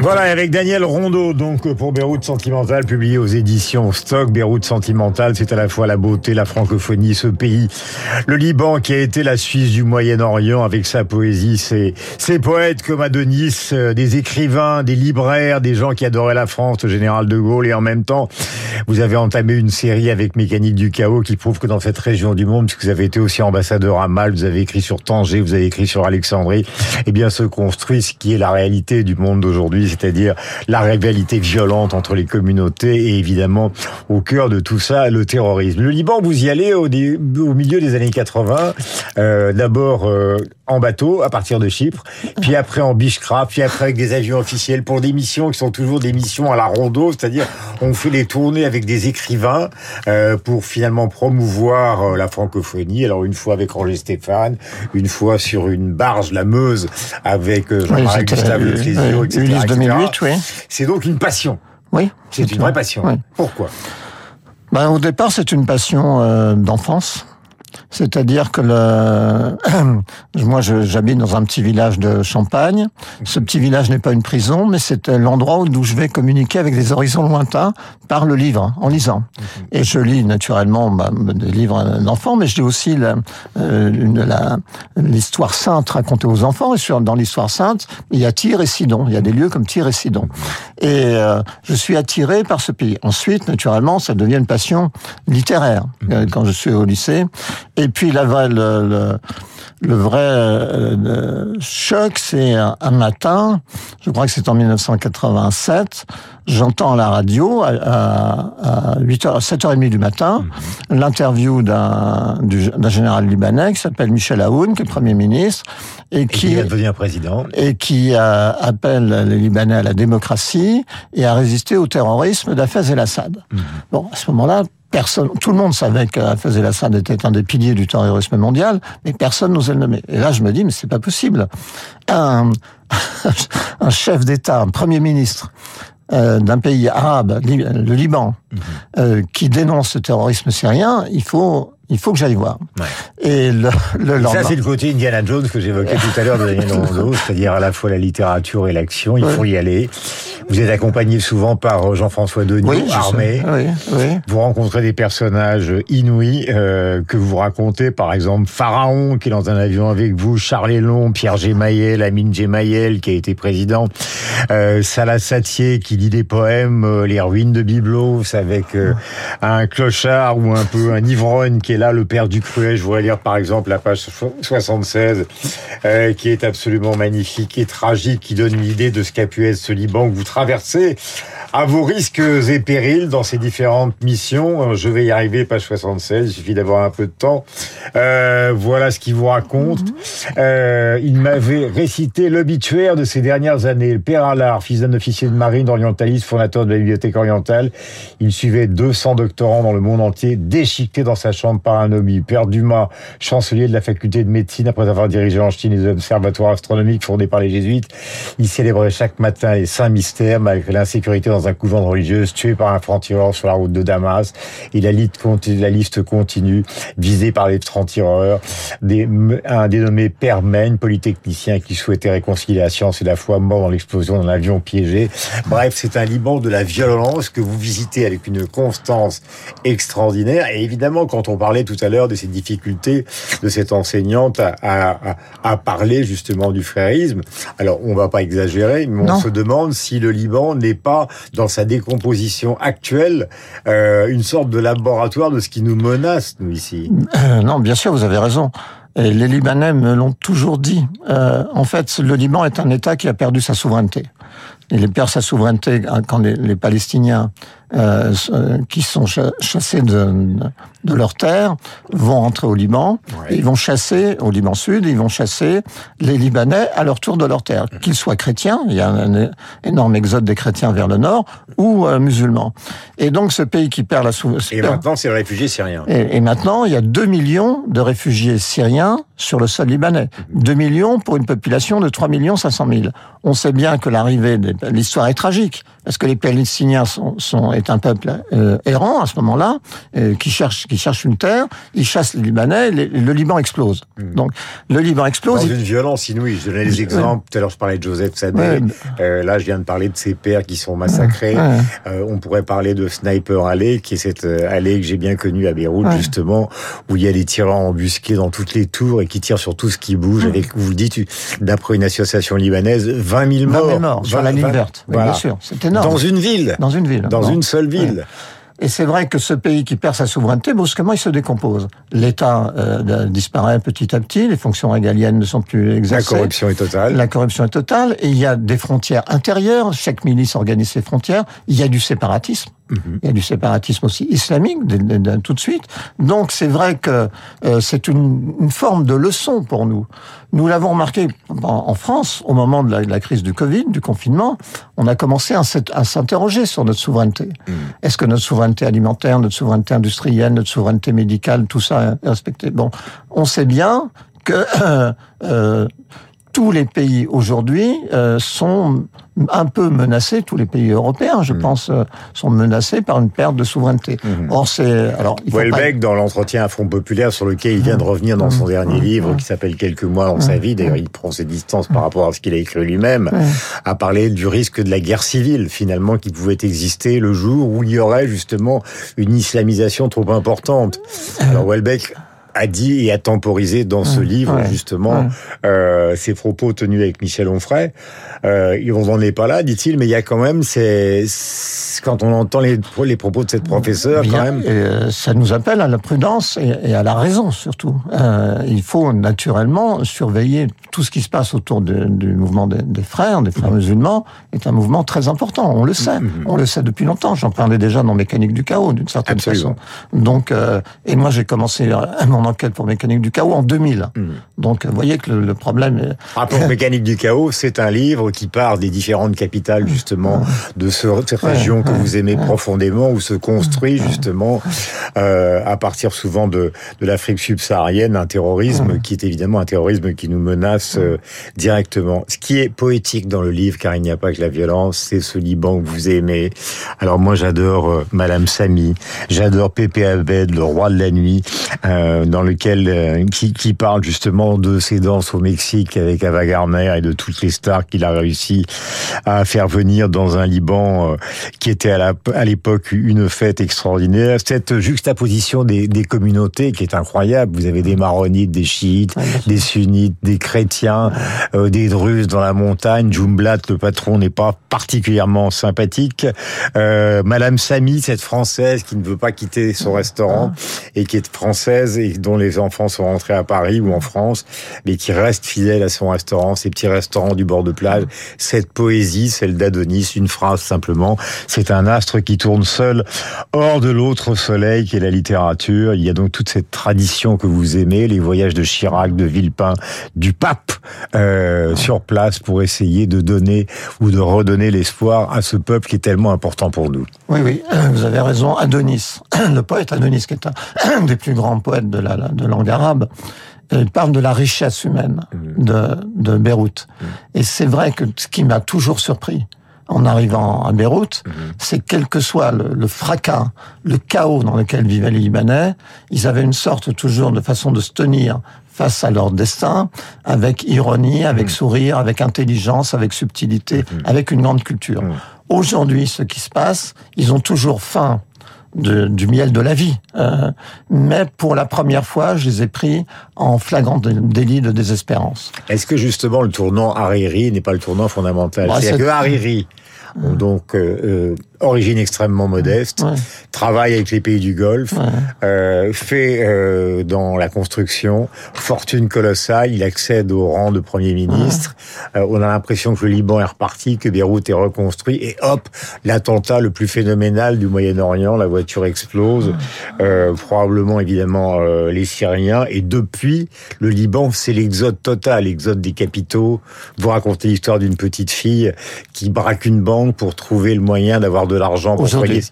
Voilà, avec Daniel Rondeau, donc pour Beyrouth Sentimental, publié aux éditions Stock. Beyrouth Sentimental, c'est à la fois la beauté, la francophonie, ce pays. Le Liban qui a été la Suisse du Moyen-Orient avec sa poésie, ses, poètes comme Adonis, euh, des écrivains, des libraires, des gens qui adoraient la France, le général de Gaulle, et en même temps, vous avez entamé une série avec Mécanique du chaos qui prouve que dans cette région du monde, puisque vous avez été aussi ambassadeur à Malte, vous avez écrit sur Tanger, vous avez écrit sur Alexandrie, eh bien se construit ce qui est la réalité du monde d'aujourd'hui c'est-à-dire la rivalité violente entre les communautés et évidemment au cœur de tout ça le terrorisme. Le Liban, vous y allez au, au milieu des années 80, euh, d'abord euh, en bateau à partir de Chypre, puis après en Bishkra, puis après avec des avions officiels pour des missions qui sont toujours des missions à la rondeau, c'est-à-dire on fait des tournées avec des écrivains euh, pour finalement promouvoir la francophonie. Alors une fois avec Roger Stéphane, une fois sur une barge, la Meuse, avec Jean-Marie Gustave Le Clésio, etc. 2008, oui. C'est donc une passion. Oui. C'est une vraie passion. Oui. Pourquoi? Ben, Au départ, c'est une passion euh, d'enfance. C'est-à-dire que le... moi, j'habite dans un petit village de Champagne. Ce petit village n'est pas une prison, mais c'est l'endroit où je vais communiquer avec des horizons lointains par le livre, en lisant. Et je lis naturellement bah, des livres d'enfants, mais je lis aussi euh, l'histoire sainte racontée aux enfants. Et sur, dans l'histoire sainte, il y a Tyr et Sidon. Il y a des lieux comme Tyr et Sidon. Et euh, je suis attiré par ce pays. Ensuite, naturellement, ça devient une passion littéraire. Euh, quand je suis au lycée, et puis la le, le, le vrai euh, choc, c'est un, matin, je crois que c'est en 1987, j'entends à la radio à, à 8h, 7h30 du matin mhm. l'interview d'un général libanais qui s'appelle Michel Aoun, qui est Premier ministre, et qui, et qui président. Et qui euh, appelle les Libanais à la démocratie et à résister au terrorisme d'Afez el-Assad. Mhm. Bon, à ce moment-là, personne, tout le monde savait qu'Hafez el-Assad était un des piliers du terrorisme mondial, mais personne n'osait le nommer. Et là, je me dis, mais c'est pas possible. Un, un chef d'État, un premier ministre euh, d'un pays arabe, le Liban, mhm. euh, qui dénonce le terrorisme syrien, il faut il faut que j'aille voir. Ouais. Et le, le lendemain... Ça, c'est le côté Indiana Jones que j'évoquais tout à l'heure de Daniel Rondeau, c'est-à-dire à la fois la littérature et l'action. Il faut y aller. Vous êtes accompagné souvent par euh, Jean-François Denis, oui, armé. Oui, oui. Vous rencontrez des personnages inouïs euh, que vous racontez, par exemple Pharaon qui est dans un avion avec vous, Charles Elon, Pierre Gemayel, Amine Gemayel qui a été président, euh, Salah Satier qui lit des poèmes, euh, les ruines de Byblos avec euh, un clochard ou un peu un ivrogne qui est là, le père du Cruet. Je voudrais lire par exemple la page 76 qui est absolument magnifique et tragique, qui donne une idée de ce qu'a pu être ce Liban que vous traverser à vos risques et périls dans ces différentes missions. Euh, je vais y arriver, page 76, il suffit d'avoir un peu de temps. Euh, voilà ce qu'il vous raconte. Mhm. euh, il m'avait récité l'obituaire de ces dernières années. Le père Allard, fils d'un officier de marine orientaliste, fondateur de la bibliothèque orientale, il suivait 200 doctorants dans le monde entier, déchiquetés dans sa chambre par un homme. Père Dumas, chancelier de la faculté de médecine, après avoir dirigé en Chine les observatoires astronomiques fondés par les jésuites, il célébrait chaque matin les saints mystères malgré l'insécurité dans un couvent de religieuse, tué par un franc-tireur sur la route de Damas. Et la liste continue, la liste continue visé par les francs-tireurs. Des, un dénommé Père Mène, polytechnicien qui souhaitait réconcilier la science et la foi, mort dans l'explosion d'un avion piégé. Bref, c'est un Liban de la violence que vous visitez avec une constance extraordinaire. Et évidemment, quand on parlait tout à l'heure de ces difficultés de cette enseignante à, à, à parler justement du frérisme, alors on va pas exagérer, mais on se demande si le Liban n'est pas dans sa décomposition actuelle euh, une sorte de laboratoire de ce qui nous menace, nous, ici. Euh, non, bien sûr, vous avez raison. Et les Libanais me l'ont toujours dit. Euh, en fait, le Liban est un État qui a perdu sa souveraineté. Il perd sa souveraineté quand les, les Palestiniens euh, euh, qui sont chassés de, de leur terre vont entrer au Liban. ils vont chasser au Liban Sud, ils vont chasser les Libanais à leur tour de leur terre, qu'ils soient chrétiens, il y a un énorme exode des chrétiens vers le nord, ou euh, musulmans. Et donc ce pays qui perd la souveraineté. Et maintenant, c'est les réfugiés syriens. Et, et, maintenant, il y a 2 millions de réfugiés syriens sur le sol libanais. 2 millions pour une population de 3 500 000. On sait bien que l'arrivée, l'histoire est tragique parce que les Palestiniens sont, sont est un peuple euh, errant à ce moment-là, euh, qui cherche qui cherche une terre. Ils chassent les Libanais, le Liban explose. Hmm. Donc le Liban explose. Dans une violence inouïe. Je donnais des exemples. Tout à l'heure, je parlais de Joseph Sadeh. Euh, là, je viens de parler de ses pères qui sont massacrés. On pourrait parler de Sniper Alley, qui est cette allée que j'ai bien connue à Beyrouth, justement, où il y a des tireurs embusqués dans toutes les tours et qui tirent sur tout ce qui bouge. Avec, vous le dites, d'après une association libanaise, 20 000 morts. 20 000 morts sur la ligne verte. Bien sûr, c'est énorme. Dans une ville. Dans une ville. Dans une seule ville. Et c'est vrai que ce pays qui perd sa souveraineté, brusquement, il se décompose. L'État euh, disparaît petit à petit, les fonctions régaliennes ne sont plus exercées. La corruption est totale. La corruption est totale, et il y a des frontières intérieures, chaque milice organise ses frontières, il y a du séparatisme. Mhm. Il y a du séparatisme aussi islamique tout de suite. Donc c'est vrai que euh, c'est une, une, forme de leçon pour nous. Nous l'avons remarqué en, France au moment de la, de la, crise du Covid, du confinement. On a commencé à, à s'interroger sur notre souveraineté. Mhm. Est-ce que notre souveraineté alimentaire, notre souveraineté industrielle, notre souveraineté médicale, tout ça est respecté? Bon, on sait bien que euh, tous les pays aujourd'hui euh, sont un peu menacés, tous les pays européens, je mm. pense, euh, sont menacés par une perte de souveraineté. Mm. Or, c'est alors. Il Welbeck, dans l'entretien à Front populaire, sur lequel il vient de revenir dans son mm. dernier livre, qui s'appelle Quelques mois dans sa vie. D'ailleurs, il prend ses distances par rapport à ce qu'il a écrit lui-même, a parlé du risque de la guerre civile, finalement, qui pouvait exister le jour où il y aurait justement une islamisation trop importante. Alors, Welbeck a dit et a temporisé dans ce livre justement euh, ses propos tenus avec Michel Onfray. Euh, on n'en est pas là, dit-il, mais il y a quand même c'est quand on entend les, les propos de cette professeure, quand même. Euh, ça nous appelle à la prudence et, et à la raison surtout. Euh, il faut naturellement surveiller tout ce qui se passe autour de, du mouvement des, des, frères, des frères musulmans, est un mouvement très important. On le sait, on le sait depuis longtemps. J'en parlais déjà dans Mécanique du chaos, d'une certaine façon. Donc, et moi j'ai commencé enquête pour Mécanique du chaos en 2000. Mm. Donc, vous voyez que le, problème est... Rapport Mécanique du chaos, c'est un livre qui part des différentes capitales, justement, de ce, cette région que vous aimez profondément, où se construit, justement, euh, à partir souvent de, de l'Afrique subsaharienne, un terrorisme qui est évidemment un terrorisme qui nous menace euh, directement. Ce qui est poétique dans le livre, car il n'y a pas que la violence, c'est ce Liban que vous aimez. Alors moi, j'adore euh, Madame Samy, j'adore Pépé Abed, le roi de la nuit, euh, dans lequel euh, qui, qui, parle justement de ses danses au Mexique avec Ava Gardner et de toutes les stars qu'il a réussi à faire venir dans un Liban euh, qui était à l'époque une fête extraordinaire. Cette juxtaposition des, des, communautés qui est incroyable. Vous avez des maronites, des chiites, des sunnites, des chrétiens, euh, des druzes dans la montagne. Jumblat, le patron, n'est pas particulièrement sympathique. Euh, Madame Samy, cette française qui ne veut pas quitter son restaurant et qui est française et dont les enfants sont rentrés à Paris ou en France, mais qui reste fidèle à son restaurant, ses petits restaurants du bord de plage. Cette poésie, celle d'Adonis, une phrase simplement. C'est un astre qui tourne seul hors de l'autre soleil qui est la littérature. Il y a donc toute cette tradition que vous aimez, les voyages de Chirac, de Villepin, du pape euh, sur place pour essayer de donner ou de redonner l'espoir à ce peuple qui est tellement important pour nous. Oui, oui, vous avez raison. Adonis, le poète Adonis, qui est un des plus grands poètes de la, de langue arabe, il parle de la richesse humaine mmh. de, de Beyrouth. Mmh. Et c'est vrai que ce qui m'a toujours surpris, en arrivant à Beyrouth, mmh. c'est quel que soit le, le, fracas, le chaos dans lequel vivaient les Libanais, ils avaient une sorte toujours de façon de se tenir face à leur destin, avec ironie, avec sourire, avec intelligence, avec subtilité, avec une grande culture. Aujourd'hui, ce qui se passe, ils ont toujours faim de, du miel de la vie. Euh, mais pour la première fois, je les ai pris en flagrant délit de désespérance. Est-ce que justement le tournant Hariri n'est pas le tournant fondamental? Bah, C'est que Hariri, donc euh, euh origine extrêmement modeste, travaille avec les pays du Golfe, euh, fait euh, dans la construction, fortune colossale, il accède au rang de Premier ministre. Euh, on a l'impression que le Liban est reparti, que Beyrouth est reconstruit, et hop, l'attentat le plus phénoménal du Moyen-Orient, la voiture explose, probablement évidemment les Syriens, et depuis, le Liban, c'est l'exode total, l'exode des capitaux. Vous racontez l'histoire d'une petite fille qui braque une banque pour trouver le moyen d'avoir de l'argent pour soigner,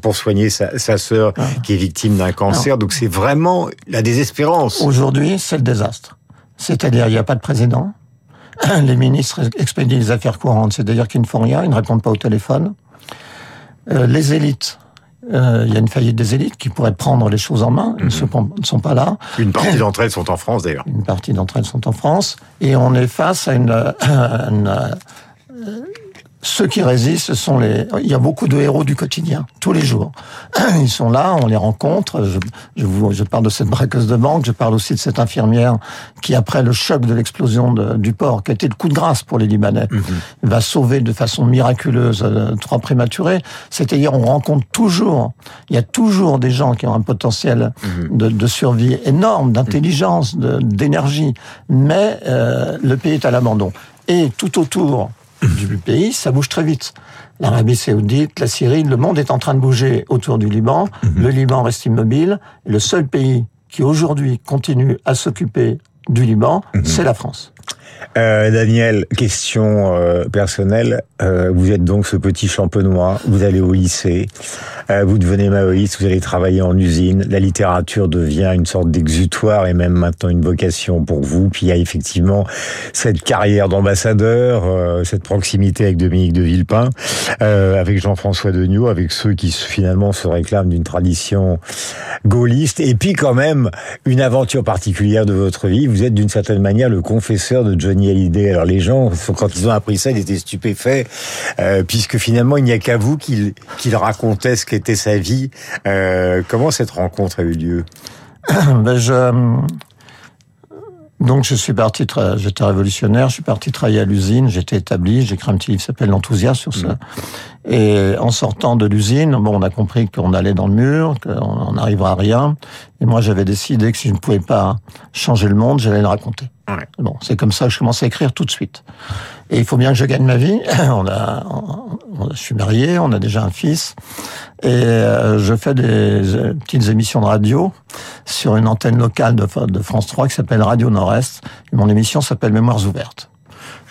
pour soigner sa, sa sœur ah. qui est victime d'un cancer. Donc c'est vraiment la désespérance. Aujourd'hui, c'est le désastre. C'est-à-dire, il n'y a pas de président. Les ministres expédient les affaires courantes, c'est-à-dire qu'ils ne font rien, ils ne répondent pas au téléphone. Les élites euh, il y a une faillite des élites qui pourraient prendre les choses en main. Ils mhm. ne sont pas là. Une partie d'entre elles sont en France d'ailleurs. Une partie d'entre elles sont en France. Et on est face à une ceux qui résistent, ce sont les. Il y a beaucoup de héros du quotidien, tous les jours. Ils sont là, on les rencontre. Je, je, vous, je parle de cette braqueuse de banque, je parle aussi de cette infirmière qui, après le choc de l'explosion du port, qui a été le coup de grâce pour les Libanais, mhm. va sauver de façon miraculeuse euh, trois prématurés. C'est-à-dire, on rencontre toujours, il y a toujours des gens qui ont un potentiel mhm. de, de, survie énorme, d'intelligence, d'énergie, mais euh, le pays est à l'abandon. Et tout autour du pays, ça bouge très vite. L'Arabie saoudite, la Syrie, le monde est en train de bouger autour du Liban. Mhm. Le Liban reste immobile. Le seul pays qui aujourd'hui continue à s'occuper du Liban, mhm. c'est la France. Euh, Daniel, question euh, personnelle. Euh, vous êtes donc ce petit champenois, vous allez au lycée, euh, vous devenez maoïste, vous allez travailler en usine. La littérature devient une sorte d'exutoire et même maintenant une vocation pour vous. Puis il y a effectivement cette carrière d'ambassadeur, euh, cette proximité avec Dominique de Villepin, avec Jean-François Degnaud, avec ceux qui finalement se réclament d'une tradition gaulliste. Et puis quand même une aventure particulière de votre vie. Vous êtes d'une certaine manière le confesseur de Johnny Hallyday. Alors les gens, quand ils ont appris ça, ils étaient stupéfaits, euh, puisque finalement il n'y a qu'à vous qu'il racontait ce qu'était sa vie. Euh, comment cette rencontre a eu lieu? Ben je, donc je suis parti, j'étais révolutionnaire, je suis parti travailler à l'usine, j'étais établi, j'ai écrit un petit livre qui s'appelle L'enthousiasme sur ça. Mmh. Et en sortant de l'usine, bon, on a compris qu'on allait dans le mur, qu'on n'arrivera à rien. Et moi, j'avais décidé que si je ne pouvais pas changer le monde, j'allais le raconter. Bon, c'est comme ça que je commençais à écrire tout de suite. Et il faut bien que je gagne ma vie. on a, je suis marié, on a déjà un fils, et euh, je fais des euh, petites émissions de radio sur une antenne locale de, de France 3 qui s'appelle Radio Nord-Est. Mon émission s'appelle Mémoires ouvertes.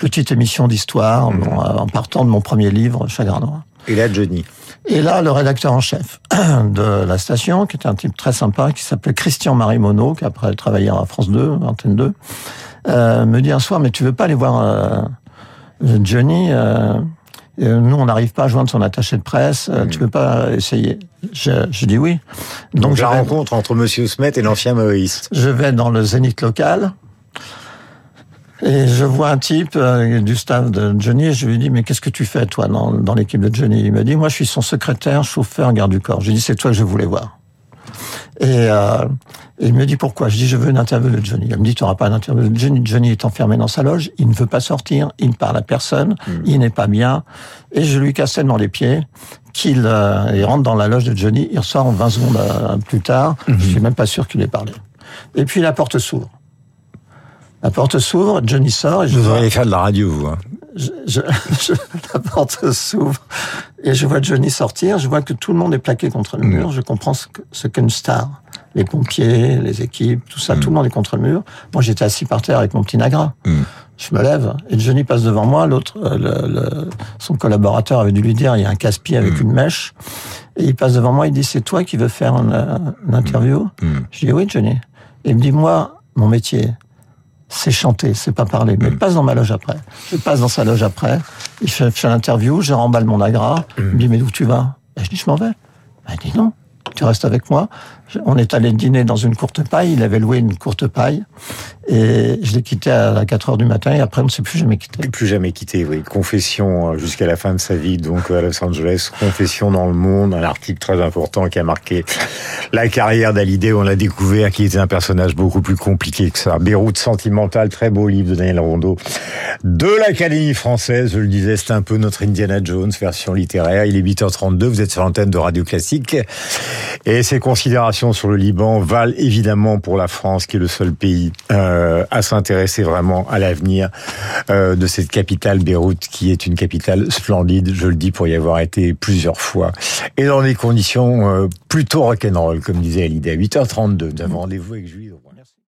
Petite émission d'histoire, mmh. en partant de mon premier livre, Chagrin Noir. Et là, Johnny. Et là, le rédacteur en chef de la station, qui était un type très sympa, qui s'appelait Christian Marie Monod, qui après travaillait à France 2, Antenne 2, euh, me dit un soir, mais tu veux pas aller voir euh, Johnny euh, Nous, on n'arrive pas à joindre son attaché de presse. Tu veux pas essayer? Je, je, dis oui. Donc, Donc la rencontre entre Monsieur Smet et l'ancien maoïste. Je vais dans le Zénith local. Et je vois un type du staff de Johnny et je lui dis mais qu'est-ce que tu fais toi dans, dans l'équipe de Johnny? Il me dit moi je suis son secrétaire, chauffeur, garde du corps. Je lui dis c'est toi que je voulais voir. Et, euh, il me dit pourquoi? Je dis je veux une interview de Johnny. Il me dit tu n'auras pas d'interview de Johnny. Johnny est enfermé dans sa loge, il ne veut pas sortir, il ne parle à personne, hmm. il n'est pas bien. Et je lui casse tellement les pieds qu'il euh, rentre dans la loge de Johnny. Il ressort 20 secondes euh, plus tard. Je hmm. suis même pas sûr qu'il ait parlé. Et puis la porte s'ouvre. La porte s'ouvre, Johnny sort. Et je vous auriez faire de la radio, vous. Hein. Je, la porte s'ouvre et je vois Johnny sortir. Je vois que tout le monde est plaqué contre le mur. Mm. Je comprends ce qu'est une star. Les pompiers, les équipes, tout ça, mm. tout le monde est contre le mur. Moi, j'étais assis par terre avec mon petit Nagra. Mm. Je me lève et Johnny passe devant moi. L'autre, euh, le, son collaborateur avait dû lui dire il y a un casse-pied avec une mèche. Et il passe devant moi. Il dit c'est toi qui veux faire une, une interview? Je dis oui, Johnny. Et il me dit moi, mon métier, c'est chanter, c'est pas parler. Mais mm. passe dans ma loge après. Je passe dans sa loge après. Il fait, fait l'interview, je remballe mon agra. Il me dit, mais où tu vas? Ben, Je dis, je m'en vais. Ben, il dit, non, tu restes avec moi. On est allé dîner dans une courte paille. Il avait loué une courte paille. Et je l'ai quitté à 4 heures du matin et après on ne s'est plus jamais quitté. Plus jamais quitté, oui. Confession euh, jusqu'à la fin de sa vie, donc à Los Angeles. Confession dans le monde, un article très important qui a marqué la carrière d'Alidé. On l'a découvert qui était un personnage beaucoup plus compliqué que ça. Beyrouth sentimental, très beau livre de Daniel Rondeau. De l'Académie française, je le disais, c'est un peu notre Indiana Jones, version littéraire. Il est 8h32, vous êtes sur l'antenne de Radio Classique. Et ces considérations sur le Liban valent évidemment pour la France, qui est le seul pays euh, à s'intéresser vraiment à l'avenir euh, de cette capitale Beyrouth, qui est une capitale splendide, je le dis pour y avoir été plusieurs fois, et dans des conditions euh, plutôt rock'n'roll, comme disait Alida. À 8h32, nous avons rendez-vous avec Julie